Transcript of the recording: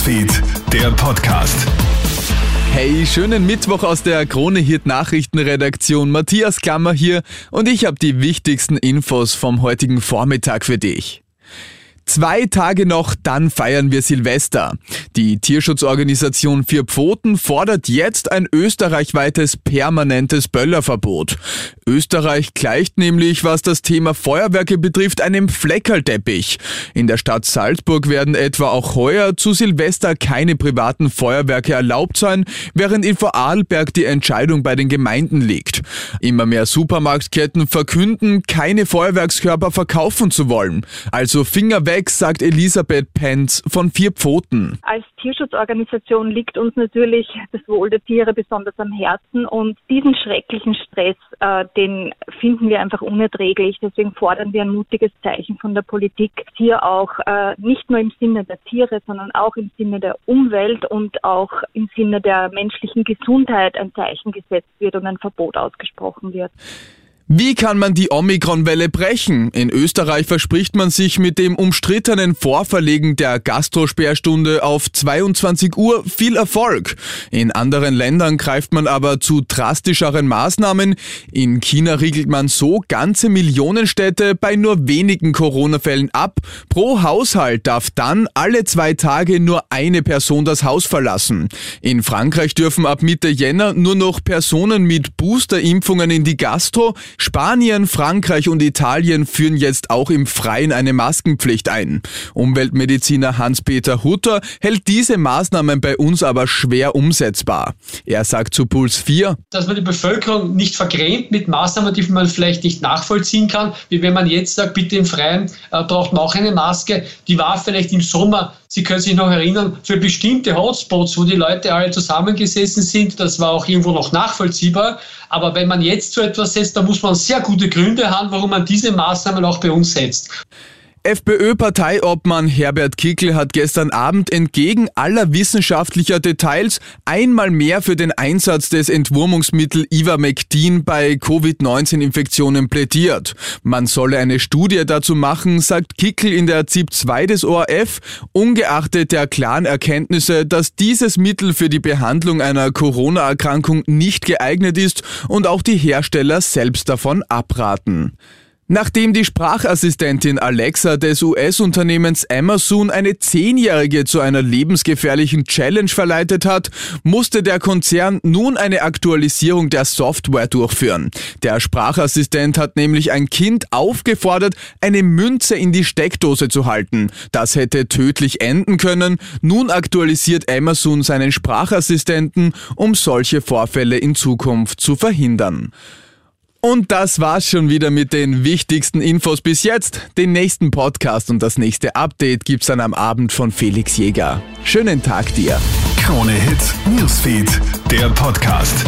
Newsfeed, der Podcast. Hey, schönen Mittwoch aus der Krone Hit Nachrichtenredaktion. Matthias Klammer hier und ich habe die wichtigsten Infos vom heutigen Vormittag für dich. Zwei Tage noch, dann feiern wir Silvester. Die Tierschutzorganisation Vier Pfoten fordert jetzt ein österreichweites permanentes Böllerverbot. Österreich gleicht nämlich, was das Thema Feuerwerke betrifft, einem Fleckerlteppich. In der Stadt Salzburg werden etwa auch heuer zu Silvester keine privaten Feuerwerke erlaubt sein, während in Vorarlberg die Entscheidung bei den Gemeinden liegt. Immer mehr Supermarktketten verkünden, keine Feuerwerkskörper verkaufen zu wollen. Also Finger weg, sagt Elisabeth Penz von Vier Pfoten. Als Tierschutzorganisation liegt uns natürlich das Wohl der Tiere besonders am Herzen und diesen schrecklichen Stress, äh, den finden wir einfach unerträglich. Deswegen fordern wir ein mutiges Zeichen von der Politik, hier auch äh, nicht nur im Sinne der Tiere, sondern auch im Sinne der Umwelt und auch im Sinne der menschlichen Gesundheit ein Zeichen gesetzt wird und ein Verbot ausgesprochen wird. Wie kann man die Omikron-Welle brechen? In Österreich verspricht man sich mit dem umstrittenen Vorverlegen der Gastrosperrstunde auf 22 Uhr viel Erfolg. In anderen Ländern greift man aber zu drastischeren Maßnahmen. In China riegelt man so ganze Millionenstädte bei nur wenigen Corona-Fällen ab. Pro Haushalt darf dann alle zwei Tage nur eine Person das Haus verlassen. In Frankreich dürfen ab Mitte Jänner nur noch Personen mit Boosterimpfungen in die Gastro. Spanien, Frankreich und Italien führen jetzt auch im Freien eine Maskenpflicht ein. Umweltmediziner Hans-Peter Hutter hält diese Maßnahmen bei uns aber schwer umsetzbar. Er sagt zu Puls 4, dass man die Bevölkerung nicht vergrämt mit Maßnahmen, die man vielleicht nicht nachvollziehen kann, wie wenn man jetzt sagt, bitte im Freien äh, braucht man auch eine Maske. Die war vielleicht im Sommer, Sie können sich noch erinnern, für bestimmte Hotspots, wo die Leute alle zusammengesessen sind, das war auch irgendwo noch nachvollziehbar. Aber wenn man jetzt so etwas setzt, da muss man sehr gute Gründe haben, warum man diese Maßnahmen auch bei uns setzt. FPÖ-Parteiobmann Herbert Kickl hat gestern Abend entgegen aller wissenschaftlicher Details einmal mehr für den Einsatz des Entwurmungsmittel Ivermectin bei Covid-19-Infektionen plädiert. Man solle eine Studie dazu machen, sagt Kickl in der ZIP 2 des ORF, ungeachtet der klaren Erkenntnisse, dass dieses Mittel für die Behandlung einer Corona-Erkrankung nicht geeignet ist und auch die Hersteller selbst davon abraten. Nachdem die Sprachassistentin Alexa des US-Unternehmens Amazon eine Zehnjährige zu einer lebensgefährlichen Challenge verleitet hat, musste der Konzern nun eine Aktualisierung der Software durchführen. Der Sprachassistent hat nämlich ein Kind aufgefordert, eine Münze in die Steckdose zu halten. Das hätte tödlich enden können. Nun aktualisiert Amazon seinen Sprachassistenten, um solche Vorfälle in Zukunft zu verhindern. Und das war's schon wieder mit den wichtigsten Infos bis jetzt. Den nächsten Podcast und das nächste Update gibt's dann am Abend von Felix Jäger. Schönen Tag dir. Krone Hits, Newsfeed, der Podcast.